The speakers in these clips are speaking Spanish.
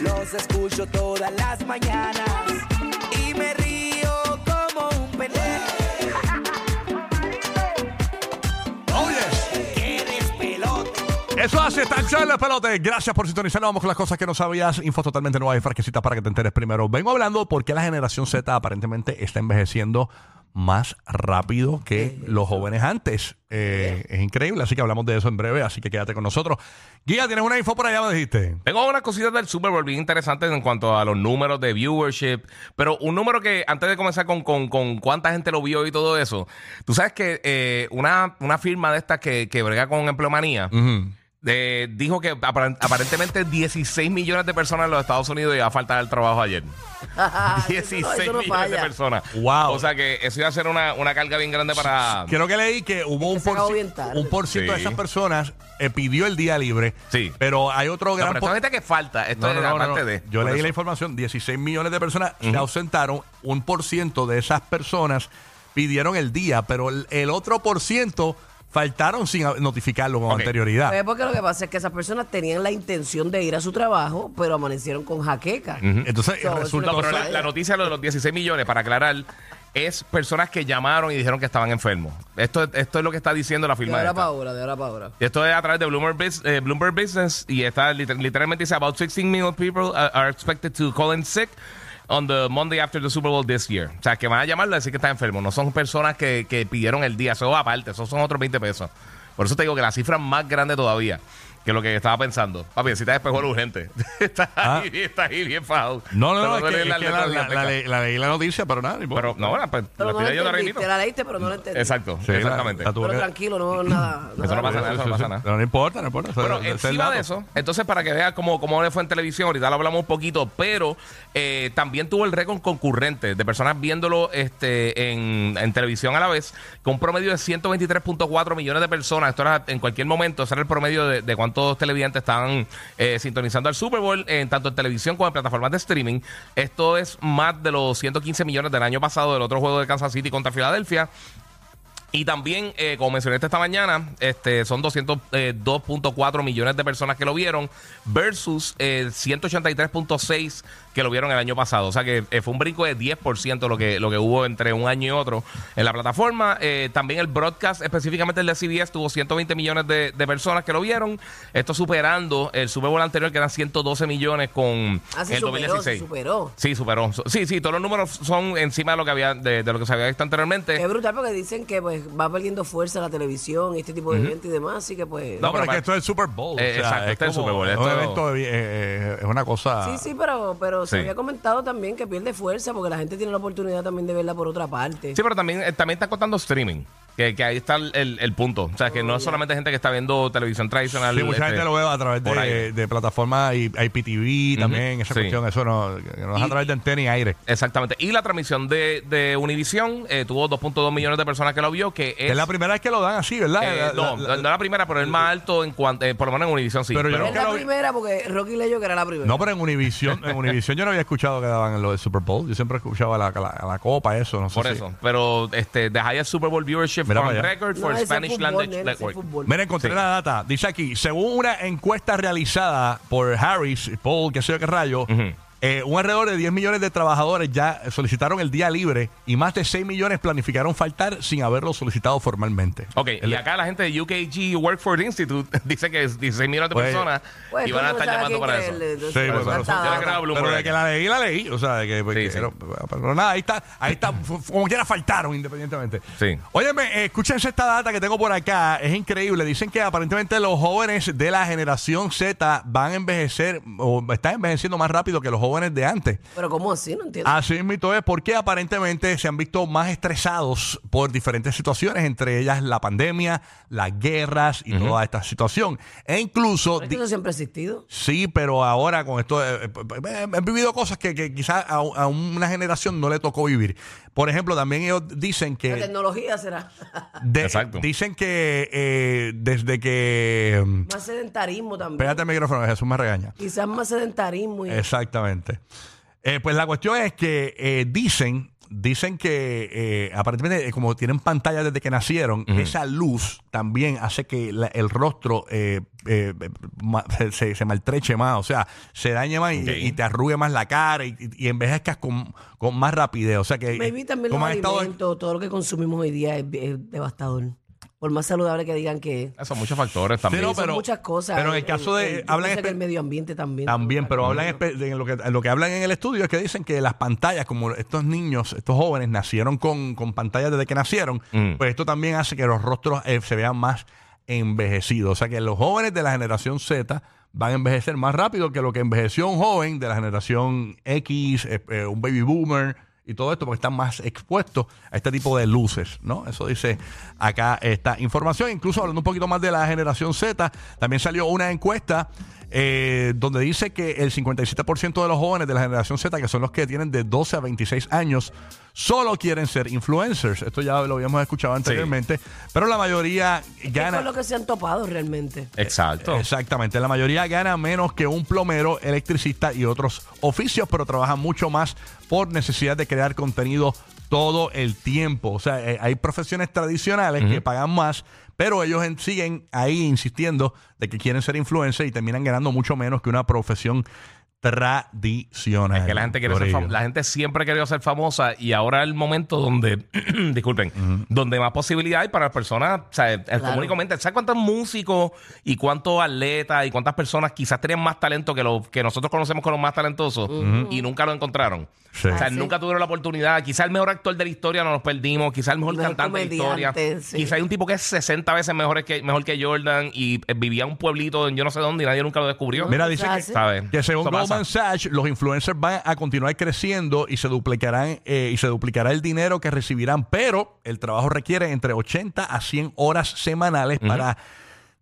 Los escucho todas las mañanas y me río como un pendejo. Eso hace tan el pelote. Gracias por sintonizar. Vamos con las cosas que no sabías. Info totalmente nueva y fresquecita para que te enteres primero. Vengo hablando porque la generación Z aparentemente está envejeciendo más rápido que los jóvenes antes. Eh, es increíble, así que hablamos de eso en breve, así que quédate con nosotros. Guía, ¿tienes una info por allá? Me dijiste. Tengo unas cositas del Super Bowl bien interesantes en cuanto a los números de viewership, pero un número que antes de comenzar con, con, con cuánta gente lo vio y todo eso, tú sabes que eh, una, una firma de estas que, que brega con empleomanía eh, dijo que apar- aparentemente 16 millones de personas en los Estados Unidos iba a faltar el trabajo ayer. 16 Eso no millones de personas. Wow. O sea que eso iba a ser una, una carga bien grande para... Creo que leí que hubo un por, un por ciento de Sí. esas personas eh, pidió el día libre. Sí. Pero hay otro No, gran pero gente que falta. Esto No, no, es no, no, aparte no. de... Yo leí eso. la información, 16 millones de personas se ausentaron, un por ciento de esas personas pidieron el día, pero el, el otro por ciento faltaron sin a- notificarlo con Ok. anterioridad. Pues porque lo que pasa es que esas personas tenían la intención de ir a su trabajo, pero amanecieron con jaqueca. Entonces, So, resulta... No, pero la, la noticia lo de los 16 millones, para aclarar, es personas que llamaron y dijeron que estaban enfermos. Esto, esto es lo que está diciendo la De firma. ahora esta. para ahora, de ahora para ahora. Esto es a través de Bloomberg, Bus- eh, Bloomberg Business y está liter- literalmente dice about 16 million people are expected to call in sick on the Monday after the Super Bowl this year. O sea, que van a llamarlo a decir que está enfermo. No son personas que, que pidieron el día. Eso aparte. Esos son otros 20 pesos. Por eso te digo que la cifra es más grande todavía que lo que estaba pensando. Papi, necesitas espejuelo urgente. estás, Ah. ahí, estás ahí bien fajado. No, no, no, es que, es que la, la- la la leí la noticia, pero nada. Pero no, pues Pero le no lo pido yo repito. la leíste, pero no la entendí. Exacto, Sí, la- exactamente. la Pero tranquilo, no nada. Eso no pasa nada, eso no pasa nada. Pero no importa, no importa. Bueno, encima de eso, entonces para que veas cómo, cómo le fue en televisión, ahorita lo hablamos un poquito, pero eh, también tuvo el récord concurrente de personas viéndolo este, en, en televisión a la vez, con un promedio de 123.4 millones de personas. Esto era en cualquier momento, ese era el promedio de, de cuántos televidentes estaban eh, sintonizando al Super Bowl, en tanto en televisión como en plataformas de streaming. Esto es más de los 115 millones del año pasado del otro juego de Kansas City contra Filadelfia. Y también, eh, como mencioné esta mañana, este, son 202.4 millones de personas que lo vieron versus eh, 183.6 que lo vieron el año pasado. O sea que eh, fue un brinco de 10% lo que, lo que hubo entre un año y otro en la plataforma. Eh, también el broadcast, específicamente el de CBS, tuvo 120 millones de, de personas que lo vieron. Esto superando el Super Bowl anterior, que eran 112 millones con Ah, se el superó, 2016. se superó. Sí, superó. Sí, sí, todos los números son encima de lo que había, de, de lo que se había visto anteriormente. Es brutal porque dicen que pues va perdiendo fuerza la televisión y este tipo de eventos y demás, así que pues... No, pero es que esto es el Super Bowl. Eh, exacto, este es el como Super Bowl, un esto- evento, de- eh, eh, es una cosa. Sí, sí, pero, pero se Sí. había comentado también que pierde fuerza porque la gente tiene la oportunidad también de verla por otra parte. Sí, pero también, eh, también está contando streaming. Que, que ahí está el, el- punto. O sea, que no es solamente gente que está viendo televisión tradicional. Sí, mucha este, gente lo ve a través de, de plataformas y IPTV también, esa sí. cuestión, eso no, no es a través de antena y aire. Exactamente. Y la transmisión de, de Univision eh, tuvo 2.2 millones de personas que lo vio, que es... Es la primera vez que lo dan así, ¿verdad? eh, La- no, la- la- no la primera, pero el más alto en cuanto... eh, por lo menos en Univision sí. Pero yo es la lo primera porque Rocky leyó que era la primera. No, pero en Univision, en Univision yo no había escuchado que daban lo del Super Bowl. Yo siempre escuchaba la, la, la copa, eso, no sé por si- eso. Pero este, the highest Super Bowl viewership Mira on para allá. record No, for ese Spanish fútbol, Language nene, ese es Network. fútbol. Mira, encontré Sí. la data. Dice aquí, según una encuesta realizada por Harris, Paul, qué sé yo qué rayo, eh, un alrededor de 10 millones de trabajadores ya solicitaron el día libre y más de 6 millones planificaron faltar sin haberlo solicitado formalmente. Ok, El- y acá la gente de UKG Workforce Institute dice que es 16 millones de Pues- personas Pues, y van a ¿cómo estar llamando para eso. Sí, pero- de que la leí, la leí. O sea, de que. pues, Sí, que- sí. Pero, pero nada, ahí está, ahí está, como quiera faltaron independientemente. Sí. Óyeme, eh, escúchense esta data que tengo por acá, es increíble. Dicen que aparentemente los jóvenes de la generación Z van a envejecer o están envejeciendo más rápido que los jóvenes de antes. Pero ¿cómo así? No entiendo. Así mismo es porque aparentemente se han visto más estresados por diferentes situaciones, entre ellas la pandemia, las guerras y toda esta situación. E incluso... Pero es que di- eso siempre ha existido. Sí, pero ahora con esto eh, eh, eh, he vivido cosas que, que quizás a, a una generación no le tocó vivir. Por ejemplo, también ellos dicen La que tecnología será de- Exacto. dicen que eh, desde que mm, más sedentarismo también. pégate el micrófono, Jesús me regaña. Quizás más sedentarismo. Y... Exactamente. Eh, pues la cuestión es que eh, dicen dicen que eh, aparentemente, eh, como tienen pantalla desde que nacieron, esa luz también hace que la- el rostro eh, eh, ma- se, se maltreche más, o sea, se dañe más y, Ok. y te arrugue más la cara y, y- y envejezcas con, con más rapidez. O sea que. Maybe también los como han estado- alimentos, todo lo que consumimos hoy día es, es devastador. Por más saludable que digan que es. Son muchos factores también. no, Son pero- muchas cosas. pero en el caso de- yo hablan pienso que espe- el medio ambiente también. También, pero hablan de lo que, lo que hablan en el estudio es que dicen que las pantallas, como estos niños, estos jóvenes nacieron con, con pantallas desde que nacieron, Mm. pues esto también hace que los rostros eh, se vean más envejecidos. O sea que los jóvenes de la generación Z van a envejecer más rápido que lo que envejeció un joven de la generación X, eh, eh, un baby boomer y todo esto, porque están más expuestos a este tipo de luces, ¿no? Eso dice acá esta información. Incluso hablando un poquito más de la generación Z, también salió una encuesta eh, donde dice que el 57% de los jóvenes de la generación Z, que son los que tienen de 12 a 26 años, solo quieren ser influencers. Esto ya lo habíamos escuchado anteriormente, pero la mayoría ¿Qué gana. es lo que se han topado realmente? Exacto. Exactamente, la mayoría gana menos que un plomero, electricista y otros oficios, pero trabajan mucho más por necesidad de crear contenido todo el tiempo. O sea, eh, hay profesiones tradicionales que pagan más, pero ellos en- siguen ahí insistiendo de que quieren ser influencers y terminan ganando mucho menos que una profesión tradicional. Es que la gente quiere ser la gente siempre ha querido ser famosa y ahora es el momento donde, disculpen, donde más posibilidad hay para las personas, o sea, el común y corriente. ¿Sabes cuántos músicos y cuántos atletas y cuántas personas quizás tenían más talento que los que nosotros conocemos como los más talentosos y nunca lo encontraron? Sí. O sea, Ah, sí. nunca tuvieron la oportunidad. Quizás el mejor actor de la historia nos los perdimos. Quizás el mejor cantante de la historia. sí. Quizás hay un tipo que es 60 veces mejor que, mejor que Jordan y eh, vivía en un pueblito en yo no sé dónde y nadie nunca lo descubrió. Mira, dice Ah, que. ¿Sabes? que según. Goldman Sachs, los influencers van a continuar creciendo y se duplicarán eh, y se duplicará el dinero que recibirán, pero el trabajo requiere entre 80 a 100 horas semanales para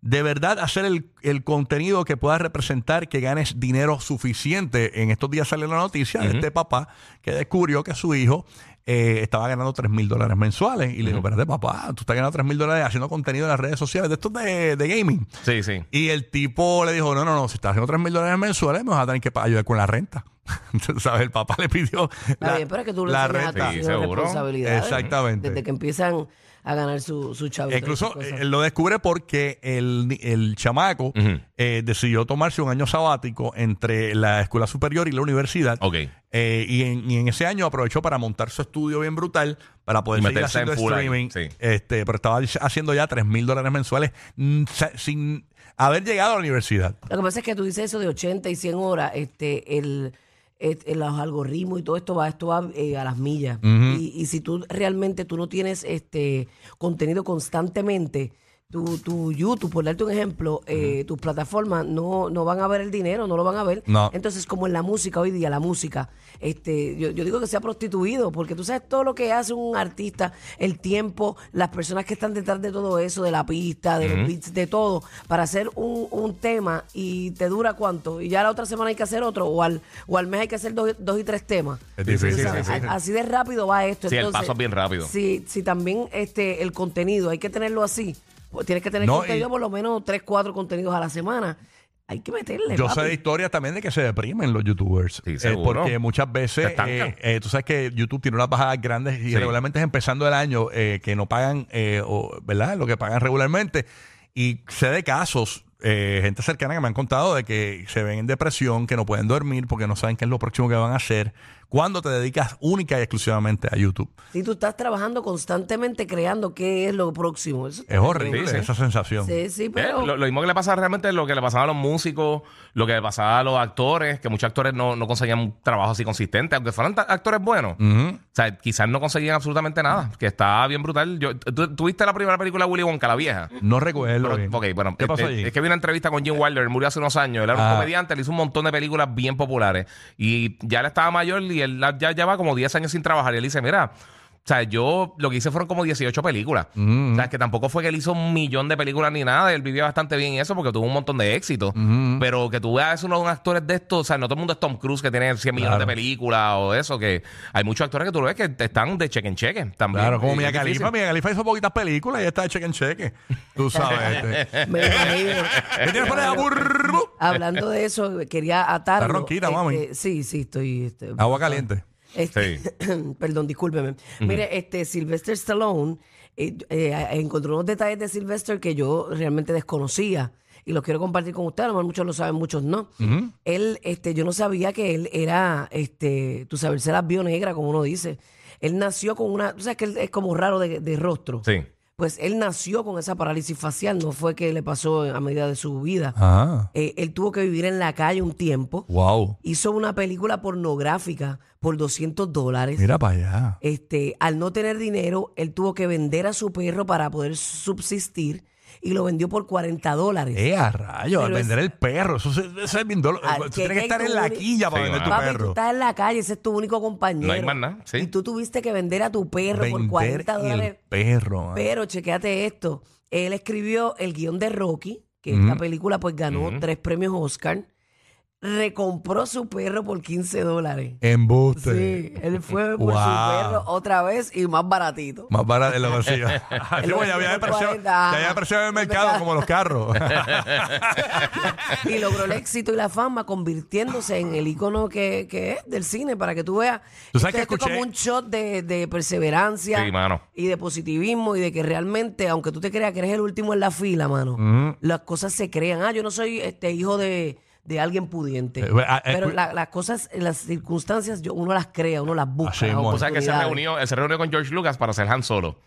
de verdad hacer el, el contenido que pueda representar que ganes dinero suficiente. En estos días salió la noticia de este papá que descubrió que su hijo eh, estaba ganando 3 mil dólares mensuales. Y le dijo, espérate papá, tú estás ganando 3 mil dólares haciendo contenido en las redes sociales de estos de, de gaming. Sí, sí. Y el tipo le dijo, no, no, no, si estás haciendo 3 mil dólares mensuales, me vas a tener que pa- ayudar con la renta. Entonces, ¿sabes? El papá le pidió Está la, bien, pero es que tú le la enseñas a tus renta. Sí, hijos seguro. responsabilidades. Exactamente. Desde que empiezan a ganar su, su chavito. Incluso cosas. eh, él lo descubre porque el, ni- el chamaco Ujú. eh, decidió tomarse un año sabático entre la escuela superior y la universidad. Ok. Eh, y, en, y en ese año aprovechó para montar su estudio bien brutal para poder Y seguir meterse en haciendo full ahí, streaming. sí. Este, pero estaba haciendo ya 3 mil dólares mensuales mm, sa- sin haber llegado a la universidad. Lo que pasa es que tú dices eso de 80 y 100 horas, este, el, el- los algoritmos y todo esto va, esto va eh, a las millas. y, y si tú realmente tú no tienes este contenido constantemente, tu, tu YouTube, por darte un ejemplo, eh, tus plataformas no, no van a ver el dinero, no lo van a ver. No. Entonces, como en la música hoy día, la música, este, yo, yo digo que se ha prostituido, porque tú sabes todo lo que hace un artista, el tiempo, las personas que están detrás de todo eso, de la pista, de los beats, de todo, para hacer un, un tema y te dura cuánto, y ya la otra semana hay que hacer otro, o al, o al mes hay que hacer dos, dos y tres temas. Es Sí, sí, difícil. sí, sí, sí. Así de rápido va esto. Sí, el paso es bien rápido. Si, si también este, el contenido hay que tenerlo así, pues tienes que tener No, contenido y- por lo menos tres, cuatro contenidos a la semana. Hay que meterle. Yo papi. sé de historias también de que se deprimen los youtubers. Sí, Eh, seguro. porque muchas veces, estancan. eh, eh, tú sabes que YouTube tiene unas bajadas grandes y Sí. regularmente es empezando el año eh, que no pagan, eh, o, ¿verdad? Lo que pagan regularmente. Y sé de casos, eh, gente cercana que me han contado de que se ven en depresión, que no pueden dormir porque no saben qué es lo próximo que van a hacer cuando te dedicas única y exclusivamente a YouTube. Si tú estás trabajando constantemente creando qué es lo próximo. Eso Es horrible Sí, sí. esa sensación. Sí, sí, Eh, pero. lo, lo mismo que le pasa realmente es lo que le pasaba a los músicos, lo que le pasaba a los actores, que muchos actores no, no conseguían un trabajo así consistente, aunque fueran actores buenos. O sea, quizás no conseguían absolutamente nada, que estaba bien brutal. Yo, ¿tú, tú viste la primera película de Willy Wonka, la vieja? No recuerdo. Pero, bien. ok, bueno, ¿Qué pasó eh, allí? es que vi una entrevista con Jim Wilder, él murió hace unos años, él era Ah. un comediante, él hizo un montón de películas bien populares y ya él estaba mayor y él la- ya lleva como 10 años sin trabajar y él dice, mira, o sea, yo lo que hice fueron como 18 películas. Mm. O sea, que tampoco fue que él hizo un millón de películas ni nada, él vivía bastante bien en eso porque tuvo un montón de éxito. Mm. Pero que tú veas uno de los actores de estos, o sea, no todo el mundo es Tom Cruise que tiene 100 millones Claro. de películas o eso, que hay muchos actores que tú lo ves que están de cheque en cheque también. Claro, como Y Mia es. Khalifa. Mia Khalifa hizo poquitas películas y está de cheque en cheque. Tú sabes. este. Me imagino. ¿Qué tienes por ahí? Burbu? Hablando de eso, quería atarlo. Está ronquita, mami. Sí, sí, estoy. este, Agua caliente. Este, perdón, discúlpeme. Mire, este Sylvester Stallone eh, eh, encontró unos detalles de Sylvester que yo realmente desconocía y los quiero compartir con ustedes. A lo mejor muchos lo saben, muchos no. Él, este, yo no sabía que él era, este, tú sabes, se la vio negra, como uno dice. Él nació con una, tú sabes que él es como raro de, de rostro. Sí. Pues él nació con esa parálisis facial, no fue que le pasó a medida de su vida. Ah, Eh, él tuvo que vivir en la calle un tiempo. wow. Hizo una película pornográfica por 200 dólares. Mira para allá. Este, al no tener dinero, él tuvo que vender a su perro para poder subsistir y lo vendió por 40 dólares. Eh, a rayos, al Pero es- vender el perro. Eso se- eso es bien dolo- Ah, Tú que- tienes que estar en tú- la quilla para Sí, vender tu mano. Papi, tú perro. estás en la calle, ese es tu único compañero. No hay más nada, sí. Y tú tuviste que vender a tu perro por Vender 40 y dólares. el perro. ah. Pero chequéate esto. Él escribió el guion de Rocky, que esta película pues ganó tres premios Oscar. Recompró su perro por 15 dólares. Embuste. Sí, él fue por su perro otra vez y más baratito. Más barato en lo vacío. Sí, pues, ya había vacío por depresión, 40. ya había depresión en el mercado como los carros. y logró el éxito y la fama convirtiéndose en el icono que, que es del cine para que tú veas. Tú sabes Esto- que es escuché- como un shot de, de perseverancia Sí, mano. y de positivismo y de que realmente, aunque tú te creas que eres el último en la fila, mano, las cosas se crean. Ah, yo no soy este hijo de, de alguien pudiente. Eh, ah, eh, pero la- las cosas, las circunstancias, yo- uno las crea, uno las busca. Las mismo. O sea que se oportunidades. reunió, él se reunió con George Lucas para hacer Han Solo.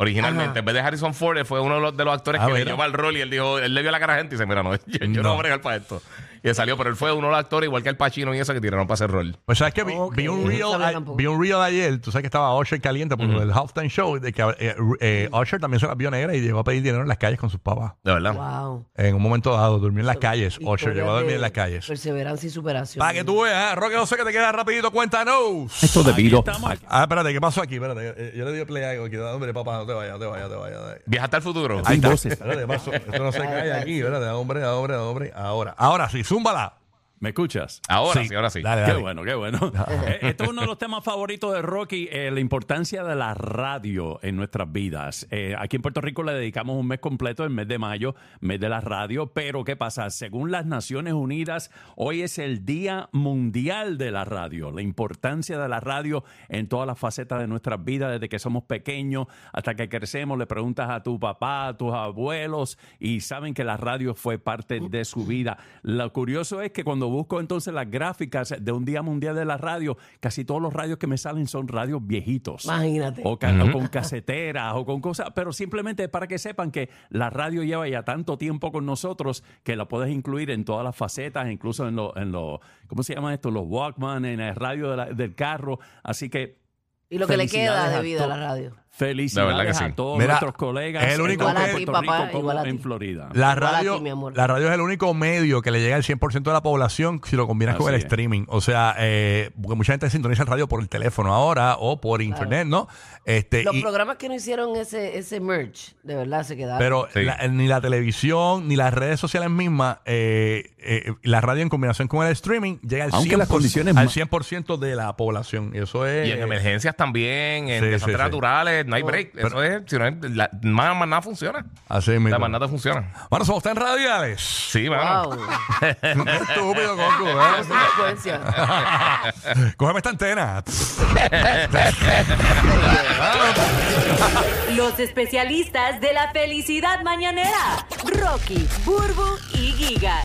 Originalmente, Ajá. en vez de Harrison Ford, él fue uno de los, de los actores Ah, que le ¿verdad? llevó al rol y él dijo, él le vio la cara a la gente y dice, mira, no, yo, yo no. No. voy a bregar para esto. Y salió, pero él fue uno de los actores, igual que el Pacino y eso, que tiraron para hacer rol. Pues sabes que vi, Ok, vi un no reel, sabía a- tampoco. vi un reel ayer, tú sabes que estaba Usher caliente por lo del halftime show, de que eh, eh, Usher también se la vio negra y llegó a pedir dinero en las calles con sus papás. De verdad. Wow. En un momento dado, durmió en las calles. Usher Historias llegó a dormir en las calles. Perseverancia y superación. Para que tú veas, ¿eh? Roque, no sé que te queda rapidito, cuéntanos. Esto debido Ah, espérate, ¿qué pasó aquí? Espérate, eh, yo le di play a algo aquí. Hombre, papá, no te vayas, no te vayas, no te vayas. no te vayas. Viajaste al futuro. Ahí está. voces. Espérate, ¿qué pasó? Esto no se cae aquí, espérate, hombre, hombre, hombre. Ahora, ahora sí, zúmbala. ¿Me escuchas? Ahora Sí. sí, ahora sí. Dale, Qué bueno, qué bueno. Eh, Esto es uno de los temas favoritos de Rocky, eh, la importancia de la radio en nuestras vidas. Eh, aquí en Puerto Rico le dedicamos un mes completo, el mes de mayo, mes de la radio, pero ¿qué pasa? Según las Naciones Unidas, hoy es el Día Mundial de la Radio, la importancia de la radio en todas las facetas de nuestras vidas, desde que somos pequeños hasta que crecemos, le preguntas a tu papá, a tus abuelos, y saben que la radio fue parte de su vida. Lo curioso es que cuando busco entonces las gráficas de un Día Mundial de la Radio, casi todos los radios que me salen son radios viejitos. Imagínate. O, ca- o con caseteras o con cosas, pero simplemente para que sepan que la radio lleva ya tanto tiempo con nosotros que la puedes incluir en todas las facetas, incluso en los, en los ¿cómo se llama esto? Los Walkman, en el radio de la- del carro. Así que Y lo que le queda de a vida a la radio. Felicidades a sí. todos Mira, nuestros colegas es el único en Igual a ti, Puerto papá, Rico como igual a en ti. Florida. La Igual a radio, ti, mi amor. la radio es el único medio que le llega al 100% de la población si lo combinas con el es. streaming. O sea, eh, porque mucha gente sintoniza el radio por el teléfono ahora o por internet, ¿no? Este, Los y- programas que no hicieron ese, ese merch, de verdad se quedaron. pero Sí. la- ni la televisión ni las redes sociales mismas, eh, eh, la radio en combinación con el streaming llega al, Aunque 100%, las condiciones al ma- 100% de la población. Y eso es... Y en emergencias también, en Sí, desastres sí. naturales, no hay break. Eso es, si no la, más, más nada funciona. Así mismo. La más nada funciona. Bueno, somos tan radiales. Sí, mano. wow. Qué estúpido, Coco, ¿eh? consecuencia. Cógeme esta antena. Los especialistas de la felicidad mañanera. Rocky, Burbu y Giga.